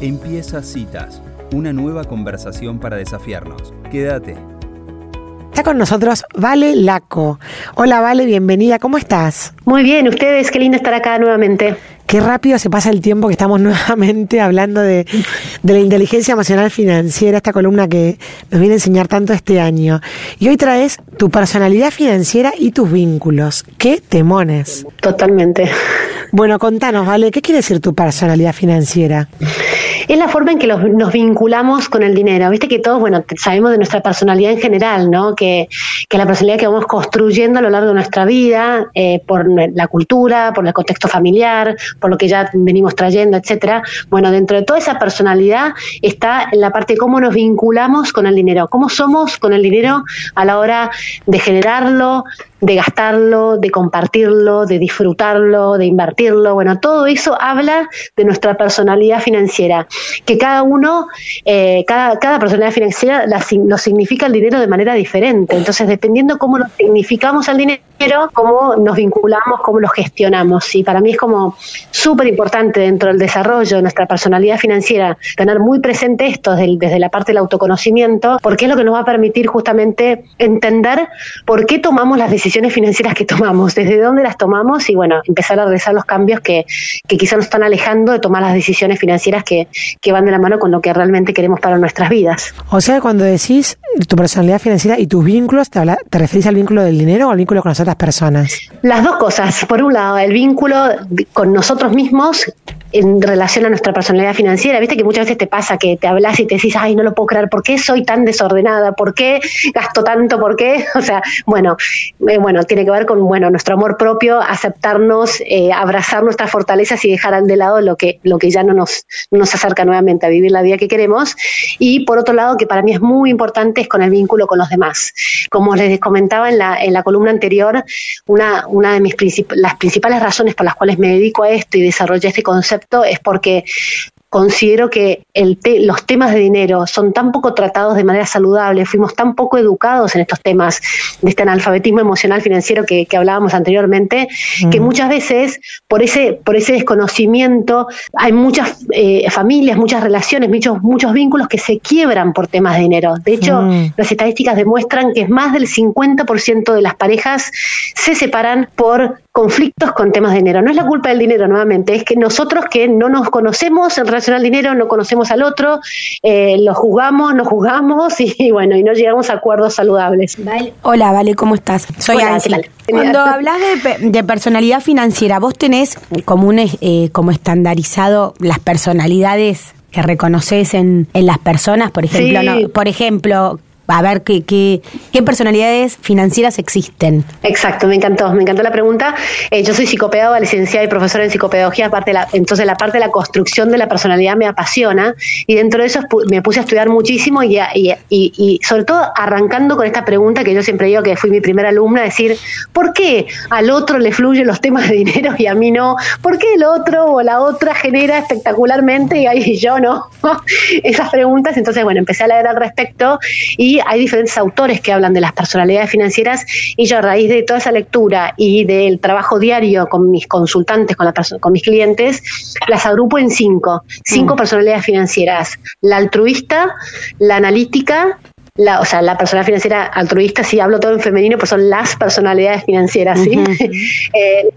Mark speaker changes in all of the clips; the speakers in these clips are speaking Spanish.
Speaker 1: Empieza Citas, una nueva conversación para desafiarnos. Quédate.
Speaker 2: Está con nosotros Vale Laco. Hola Vale, bienvenida, ¿cómo estás?
Speaker 3: Muy bien, ustedes, qué lindo estar acá nuevamente.
Speaker 2: Qué rápido se pasa el tiempo que estamos nuevamente hablando de, de, la inteligencia emocional financiera, esta columna que nos viene a enseñar tanto este año. Y hoy traes tu personalidad financiera y tus vínculos. ¡Qué temones!
Speaker 3: Totalmente.
Speaker 2: Bueno, contanos, ¿vale? ¿Qué quiere decir tu personalidad financiera?
Speaker 3: Es la forma en que nos vinculamos con el dinero. Viste que todos, bueno, sabemos de nuestra personalidad en general, ¿no? Que, que la personalidad que vamos construyendo a lo largo de nuestra vida, eh, por la cultura, por el contexto familiar, por lo que ya venimos trayendo, etcétera. Bueno, dentro de toda esa personalidad está la parte de cómo nos vinculamos con el dinero, cómo somos con el dinero a la hora de generarlo, de gastarlo, de compartirlo, de disfrutarlo, de invertirlo. Bueno, todo eso habla de nuestra personalidad financiera, que cada uno, eh, cada, cada personalidad financiera lo significa el dinero de manera diferente. Entonces, dependiendo cómo lo significamos al dinero, cómo nos vinculamos, cómo lo gestionamos. Y para mí es como súper importante dentro del desarrollo de nuestra personalidad financiera tener muy presente esto desde, la parte del autoconocimiento, porque es lo que nos va a permitir justamente entender por qué tomamos las decisiones decisiones financieras que tomamos, desde dónde las tomamos y bueno, empezar a realizar los cambios que, que quizá nos están alejando de tomar las decisiones financieras que, que van de la mano con lo que realmente queremos para nuestras vidas.
Speaker 2: O sea, cuando decís tu personalidad financiera y tus vínculos, ¿te, habla, ¿te referís al vínculo del dinero o al vínculo con las otras personas?
Speaker 3: Las dos cosas. Por un lado, el vínculo con nosotros mismos en relación a nuestra personalidad financiera. Viste que muchas veces te pasa que te hablas y te decís, ay, no lo puedo creer, ¿por qué soy tan desordenada? ¿Por qué gasto tanto? ¿Por qué? O sea, bueno, eh, bueno, tiene que ver con bueno nuestro amor propio, aceptarnos, eh, abrazar nuestras fortalezas y dejar de lado lo que, lo que ya no nos, nos acerca nuevamente a vivir la vida que queremos. Y por otro lado, que para mí es muy importante, es con el vínculo con los demás. Como les comentaba en la, en la columna anterior, una, una de mis las principales razones por las cuales me dedico a esto y desarrollé este concepto es porque considero que el los temas de dinero son tan poco tratados de manera saludable, fuimos tan poco educados en estos temas de este analfabetismo emocional financiero que, hablábamos anteriormente, que muchas veces por ese, por ese desconocimiento hay muchas eh, familias, muchas relaciones, muchos, muchos vínculos que se quiebran por temas de dinero. De hecho, las estadísticas demuestran que más del 50% de las parejas se separan por conflictos con temas de dinero. No es la culpa del dinero, nuevamente, es que nosotros que no nos conocemos en relación al dinero, no conocemos al otro, eh, lo juzgamos, nos juzgamos y, bueno, y no llegamos a acuerdos saludables.
Speaker 4: Hola, Vale, ¿cómo estás? Soy Hola, Cuando hablas de, personalidad financiera, ¿vos tenés como, un, eh, como estandarizado las personalidades que reconoces en, en las personas? Por ejemplo, por ejemplo, a ver qué, qué, qué, personalidades financieras existen.
Speaker 3: Exacto, me encantó, me encantó la pregunta. Eh, yo soy psicopedagoga, licenciada y profesora en psicopedagogía, aparte la, entonces la parte de la construcción de la personalidad me apasiona y dentro de eso me puse a estudiar muchísimo y, y, y, sobre todo arrancando con esta pregunta que yo siempre digo que fui mi primera alumna, decir, ¿por qué al otro le fluyen los temas de dinero y a mí no? ¿Por qué el otro o la otra genera espectacularmente y ahí yo no? Esas preguntas, entonces bueno, empecé a leer al respecto y hay diferentes autores que hablan de las personalidades financieras y yo a raíz de toda esa lectura y del trabajo diario con mis consultantes, con, la con mis clientes, las agrupo en cinco, cinco mm. personalidades financieras. La altruista, la analítica, la, o sea, la personalidad financiera altruista, si hablo todo en femenino, pues son las personalidades financieras, ¿sí? Eh,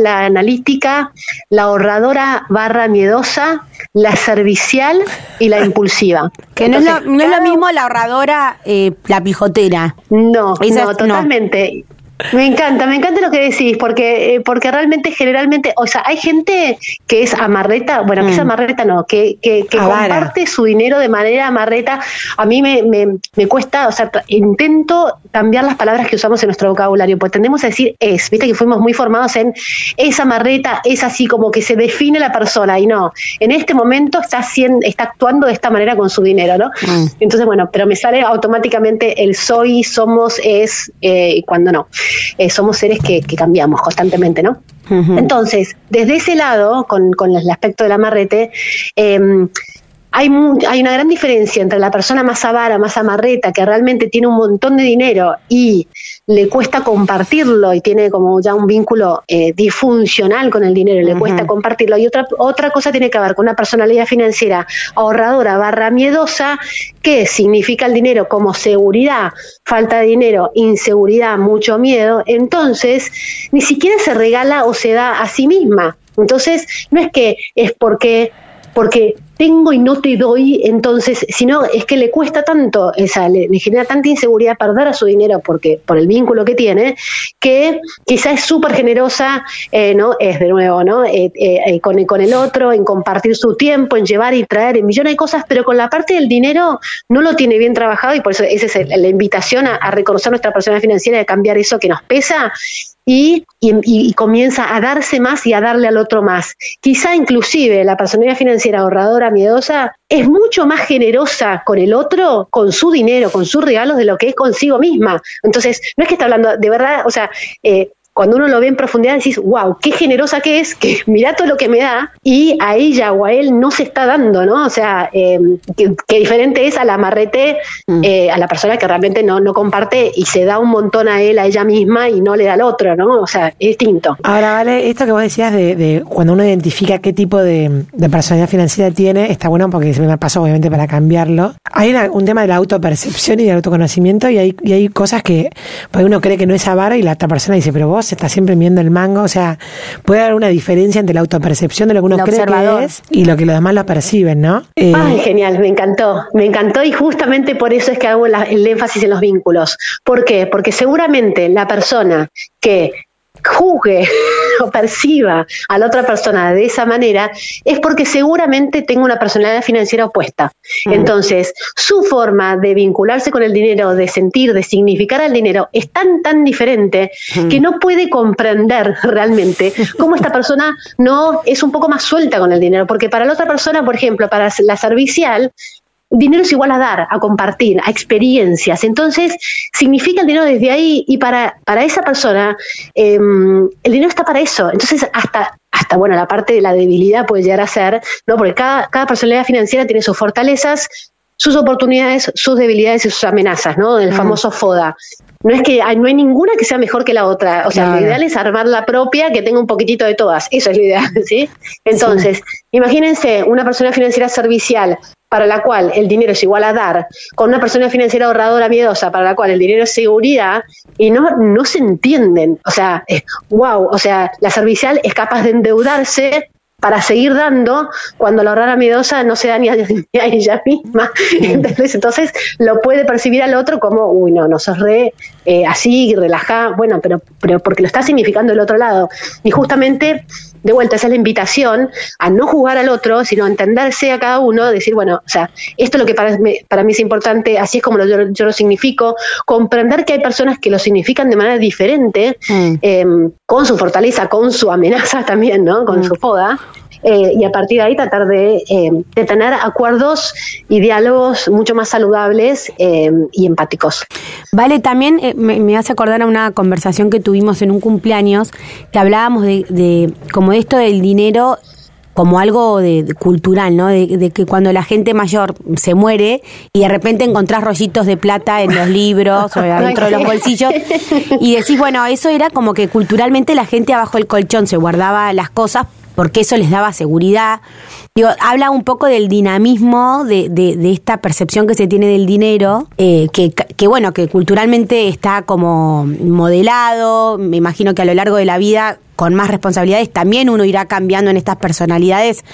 Speaker 3: la analítica, la ahorradora barra miedosa, la servicial y la impulsiva.
Speaker 4: Que no, es lo, no es lo mismo la ahorradora, eh, la pijotera.
Speaker 3: No, no, totalmente. Me encanta, me encanta lo que decís, porque, eh, porque realmente, generalmente, o sea, hay gente que es amarreta, bueno, que es mm. amarreta no, que, que, comparte su dinero de manera amarreta. A mí me, me, me, cuesta, o sea, intento cambiar las palabras que usamos en nuestro vocabulario, pues tendemos a decir es, viste que fuimos muy formados en esa amarreta, es así como que se define la persona, y no, en este momento está, haciendo, está actuando de esta manera con su dinero, ¿no? Mm. Entonces, bueno, pero me sale automáticamente el soy, somos, es, eh, cuando no. Eh, somos seres que, cambiamos constantemente, ¿no? Entonces, desde ese lado, con, el aspecto del amarrete, em, hay, hay una gran diferencia entre la persona más avara, más amarreta, que realmente tiene un montón de dinero y le cuesta compartirlo y tiene como ya un vínculo eh, disfuncional con el dinero, le cuesta compartirlo. Y otra, otra cosa tiene que ver con una personalidad financiera ahorradora barra miedosa, que significa el dinero como seguridad, falta de dinero, inseguridad, mucho miedo. Entonces, ni siquiera se regala o se da a sí misma. Entonces, no es que es porque porque tengo y no te doy, entonces, sino es que le cuesta tanto, esa, le, genera tanta inseguridad perder a su dinero porque por el vínculo que tiene, que quizás es súper generosa, eh, ¿no? Es de nuevo, ¿no? Eh, eh, con, con el otro, en compartir su tiempo, en llevar y traer, en millones de cosas, pero con la parte del dinero no lo tiene bien trabajado y por eso esa es la invitación a, a reconocer nuestra persona financiera y a cambiar eso que nos pesa y, y, comienza a darse más y a darle al otro más. Quizá inclusive la personalidad financiera ahorradora, miedosa, es mucho más generosa con el otro, con su dinero, con sus regalos, de lo que es consigo misma. Entonces, no es que está hablando de verdad, o sea, eh, cuando uno lo ve en profundidad decís, wow, qué generosa que es, que mira todo lo que me da, y a ella o a él no se está dando, ¿no? O sea, eh, qué diferente es al amarrete, mm. eh, a la persona que realmente no, no comparte y se da un montón a él, a ella misma, y no le da al otro, ¿no? O sea, es distinto.
Speaker 2: Ahora, vale, esto que vos decías de, cuando uno identifica qué tipo de, personalidad financiera tiene, está bueno porque se me pasó obviamente para cambiarlo. Hay un tema de la autopercepción y del autoconocimiento, y hay, y hay cosas que pues uno cree que no es avara y la otra persona dice, pero vos está siempre viendo el mango, o sea, puede haber una diferencia entre la autopercepción de lo que uno cree que es y lo que los demás lo perciben, ¿no?
Speaker 3: Eh, Ay, genial, me encantó, me encantó y justamente por eso es que hago el énfasis en los vínculos. ¿Por qué? Porque seguramente la persona que juzgue o perciba a la otra persona de esa manera es porque seguramente tengo una personalidad financiera opuesta. Mm. Entonces, su forma de vincularse con el dinero, de sentir, de significar al dinero es tan, tan diferente mm. que no puede comprender realmente cómo esta persona no es un poco más suelta con el dinero. Porque para la otra persona, por ejemplo, para la servicial, dinero es igual a dar, a compartir, a experiencias. Entonces, significa el dinero desde ahí y para, para esa persona, em, el dinero está para eso. Entonces, hasta, hasta, bueno, la parte de la debilidad puede llegar a ser, ¿no? Porque cada, cada personalidad financiera tiene sus fortalezas, sus oportunidades, sus debilidades y sus amenazas, ¿no? El famoso FODA. No es que hay, no hay ninguna que sea mejor que la otra. O sea, lo ideal es armar la propia que tenga un poquitito de todas. Eso es lo ideal, ¿sí? Entonces, imagínense una persona financiera servicial para la cual el dinero es igual a dar, con una persona financiera ahorradora miedosa, para la cual el dinero es seguridad, y no, no se entienden. O sea, wow, o sea, la servicial es capaz de endeudarse para seguir dando cuando la ahorrada miedosa no se da ni a, ella misma. Entonces, entonces lo puede percibir al otro como, uy, no, no sos re eh, así, relajada, bueno, pero, pero porque lo está significando el otro lado. Y justamente de vuelta, esa es la invitación a no jugar al otro, sino a entenderse a cada uno, decir, bueno, o sea, esto es lo que para, para mí es importante, así es como yo, lo significo, comprender que hay personas que lo significan de manera diferente, mm. em, con su fortaleza, con su amenaza también, ¿no? Con mm. su foda. Eh, y a partir de ahí tratar de, eh, tener acuerdos y diálogos mucho más saludables eh, y empáticos.
Speaker 4: Vale, también me, hace acordar a una conversación que tuvimos en un cumpleaños que hablábamos de, de como esto del dinero como algo de, cultural, ¿no? De, que cuando la gente mayor se muere y de repente encontrás rollitos de plata en los libros o dentro de los bolsillos y decís, bueno, eso era como que culturalmente la gente abajo del colchón se guardaba las cosas porque eso les daba seguridad. Digo, habla un poco del dinamismo de, de, esta percepción que se tiene del dinero, eh, que, que, bueno, que culturalmente está como modelado, me imagino que a lo largo de la vida con más responsabilidades también uno irá cambiando en estas personalidades,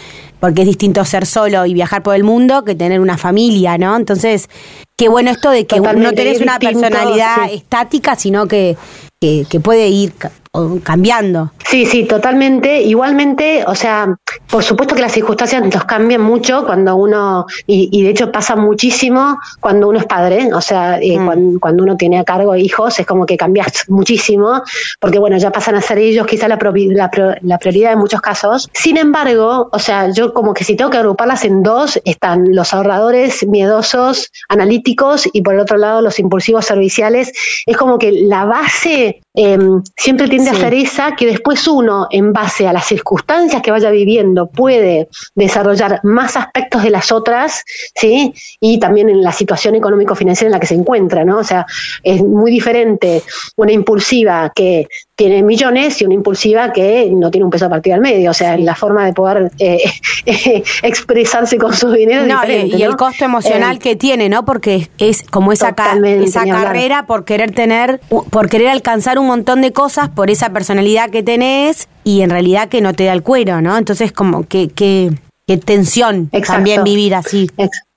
Speaker 4: porque es distinto ser solo y viajar por el mundo que tener una familia, ¿no? Entonces, qué bueno esto de que no tenés una personalidad estática, sino que, que, que puede ir cambiando.
Speaker 3: Sí, sí, totalmente. Igualmente, o sea, por supuesto que las circunstancias nos cambian mucho cuando uno, y, de hecho pasa muchísimo cuando uno es padre, o sea, eh, mm. cuando, uno tiene a cargo hijos, es como que cambias muchísimo, porque bueno, ya pasan a ser ellos quizá la, la, prioridad en muchos casos. Sin embargo, o sea, yo como que si tengo que agruparlas en dos, están los ahorradores miedosos, analíticos, y por el otro lado los impulsivos serviciales. Es como que la base eh, siempre tiende a ser esa que después uno, en base a las circunstancias que vaya viviendo, puede desarrollar más aspectos de las otras, ¿sí? Y también en la situación económico-financiera en la que se encuentra, ¿no? O sea, es muy diferente una impulsiva que tiene millones y una impulsiva que no tiene un peso a partir del medio. O sea, la forma de poder eh, expresarse con su dinero.
Speaker 4: No, y, el costo emocional eh, que tiene, ¿no? Porque es como esa, esa carrera por querer tener, por querer alcanzar un montón de cosas por esa personalidad que tenés y en realidad que no te da el cuero, ¿no? Entonces, como que, que, tensión también vivir así.
Speaker 3: Exacto,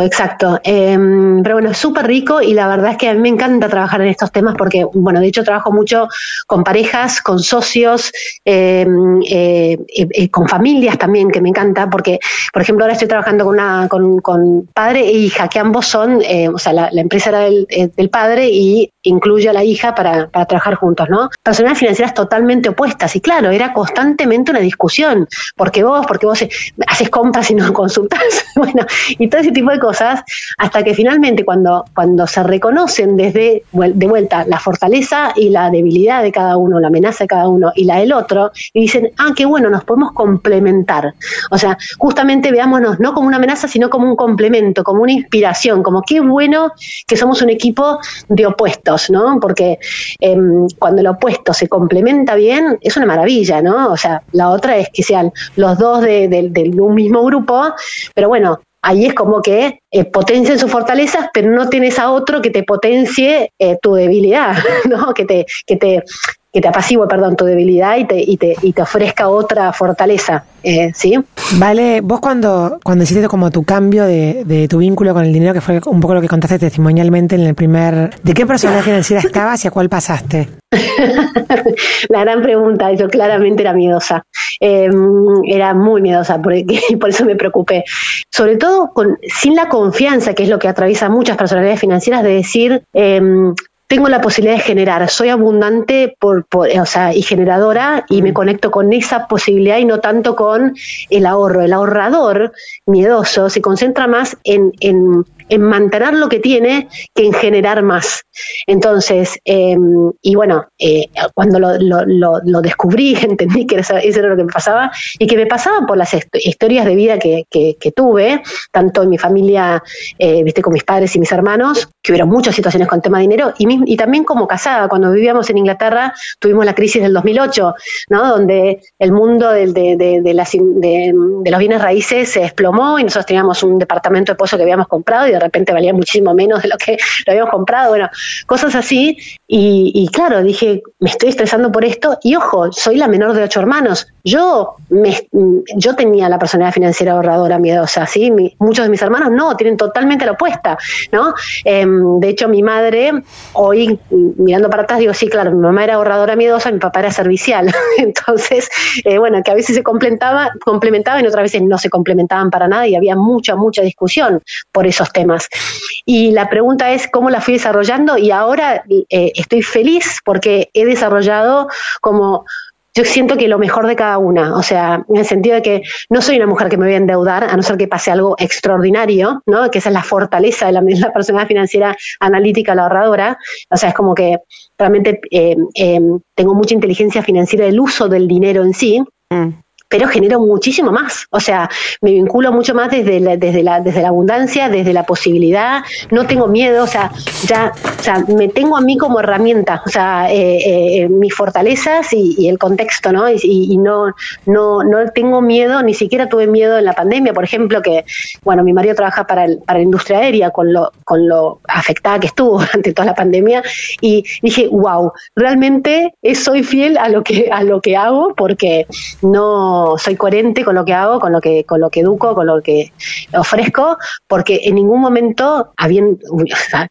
Speaker 3: exacto. Em, pero bueno, súper rico y la verdad es que a mí me encanta trabajar en estos temas porque, bueno, de hecho trabajo mucho con parejas, con socios, em, eh, eh, eh, con familias también, que me encanta porque, por ejemplo, ahora estoy trabajando con, una, con, con padre e hija, que ambos son, o sea, la, empresa era del, padre y incluye a la hija para, para trabajar juntos, ¿no? Personas financieras totalmente opuestas y claro, era constantemente una discusión, porque vos, porque vos haces compras y no consultas, bueno, y ese tipo de cosas, hasta que finalmente cuando, cuando se reconocen desde de vuelta la fortaleza y la debilidad de cada uno, la amenaza de cada uno y la del otro, y dicen, ah, qué bueno, nos podemos complementar. O sea, justamente veámonos no como una amenaza, sino como un complemento, como una inspiración, como qué bueno que somos un equipo de opuestos, ¿no? Porque em, cuando el opuesto se complementa bien, es una maravilla, ¿no? O sea, la otra es que sean los dos de, de un mismo grupo, pero bueno, ahí es como que eh, potencien sus fortalezas, pero no tienes a otro que te potencie eh, tu debilidad, ¿no? Que te, que te, que te apacigüe, perdón, tu debilidad y te, y te, y te ofrezca otra fortaleza, eh, ¿sí?
Speaker 2: Vale, vos cuando, cuando hiciste como tu cambio de, de, tu vínculo con el dinero, que fue un poco lo que contaste testimonialmente en el primer... ¿De qué persona financiera estabas y a cuál pasaste?
Speaker 3: La gran pregunta, yo claramente era miedosa, em, era muy miedosa, por, por eso me preocupé. Sobre todo con, sin la confianza, que es lo que atraviesa muchas personalidades financieras, de decir, em, tengo la posibilidad de generar, soy abundante por, o sea, y generadora y me mm. conecto con esa posibilidad y no tanto con el ahorro. El ahorrador miedoso se concentra más en, en en mantener lo que tiene que en generar más. Entonces, em, y bueno, eh, cuando lo, lo, lo, descubrí, entendí que eso, era lo que me pasaba y que me pasaba por las historias de vida que, que, tuve, tanto en mi familia, eh, viste, con mis padres y mis hermanos, que hubieron muchas situaciones con tema de dinero, y, y también como casada, cuando vivíamos en Inglaterra, tuvimos la crisis del 2008, ¿no? Donde el mundo de, de, de, de, las, los bienes raíces se desplomó y nosotros teníamos un departamento de pozo que habíamos comprado y de repente valía muchísimo menos de lo que lo habíamos comprado, bueno, cosas así. Y, claro, dije, me estoy estresando por esto. Y ojo, soy la menor de ocho hermanos. Yo, me, yo tenía la personalidad financiera ahorradora miedosa, ¿sí? muchos de mis hermanos no, tienen totalmente la opuesta, ¿no? Em, de hecho, mi madre, hoy mirando para atrás, digo, sí, claro, mi mamá era ahorradora miedosa, mi papá era servicial. Entonces, eh, bueno, que a veces se complementaba, complementaban y otras veces no se complementaban para nada y había mucha, mucha discusión por esos temas. Y la pregunta es cómo la fui desarrollando y ahora eh, estoy feliz porque he desarrollado como yo siento que lo mejor de cada una, o sea, en el sentido de que no soy una mujer que me voy a endeudar, a no ser que pase algo extraordinario, ¿no? Que esa es la fortaleza de la, persona financiera analítica, la ahorradora, o sea, es como que realmente eh, eh, tengo mucha inteligencia financiera del uso del dinero en sí. Mm pero genero muchísimo más. O sea, me vinculo mucho más desde la, desde la, desde la abundancia, desde la posibilidad, no tengo miedo, o sea, ya, o sea, me tengo a mí como herramienta, o sea, eh, eh, mis fortalezas y, el contexto, ¿no? Y, no, no, no tengo miedo, ni siquiera tuve miedo en la pandemia, por ejemplo, que, bueno, mi marido trabaja para, el, para la industria aérea, con lo, con lo afectada que estuvo durante toda la pandemia, y dije, wow, realmente soy fiel a lo que, a lo que hago, porque no soy coherente con lo que hago, con lo que, con lo que educo, con lo que ofrezco, porque en ningún momento habían,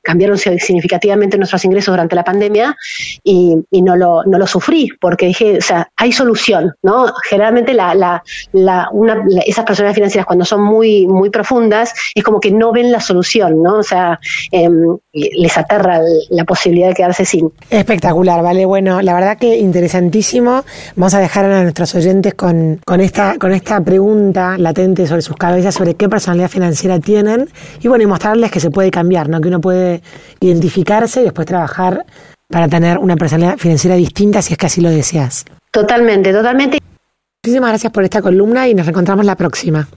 Speaker 3: cambiaron significativamente nuestros ingresos durante la pandemia y, no, lo, no lo sufrí, porque dije, o sea, hay solución, ¿no? Generalmente la, la, la, una, esas personas financieras cuando son muy, muy profundas es como que no ven la solución, ¿no? O sea, em, les aterra la posibilidad de quedarse sin.
Speaker 2: Espectacular, vale. Bueno, la verdad que interesantísimo. Vamos a dejar a nuestros oyentes con con, esta, con esta pregunta latente sobre sus cabezas, sobre qué personalidad financiera tienen, y bueno, y mostrarles que se puede cambiar, ¿no? que uno puede identificarse y después trabajar para tener una personalidad financiera distinta si es que así lo deseas.
Speaker 3: Totalmente, totalmente.
Speaker 2: Muchísimas gracias por esta columna y nos reencontramos la próxima.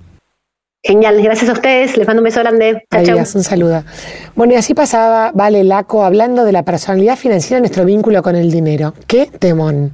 Speaker 3: Genial, gracias a ustedes, les mando un beso grande.
Speaker 2: Un saludo. Bueno, y así pasaba Vale Laco hablando de la personalidad financiera y nuestro vínculo con el dinero. ¡Qué temón!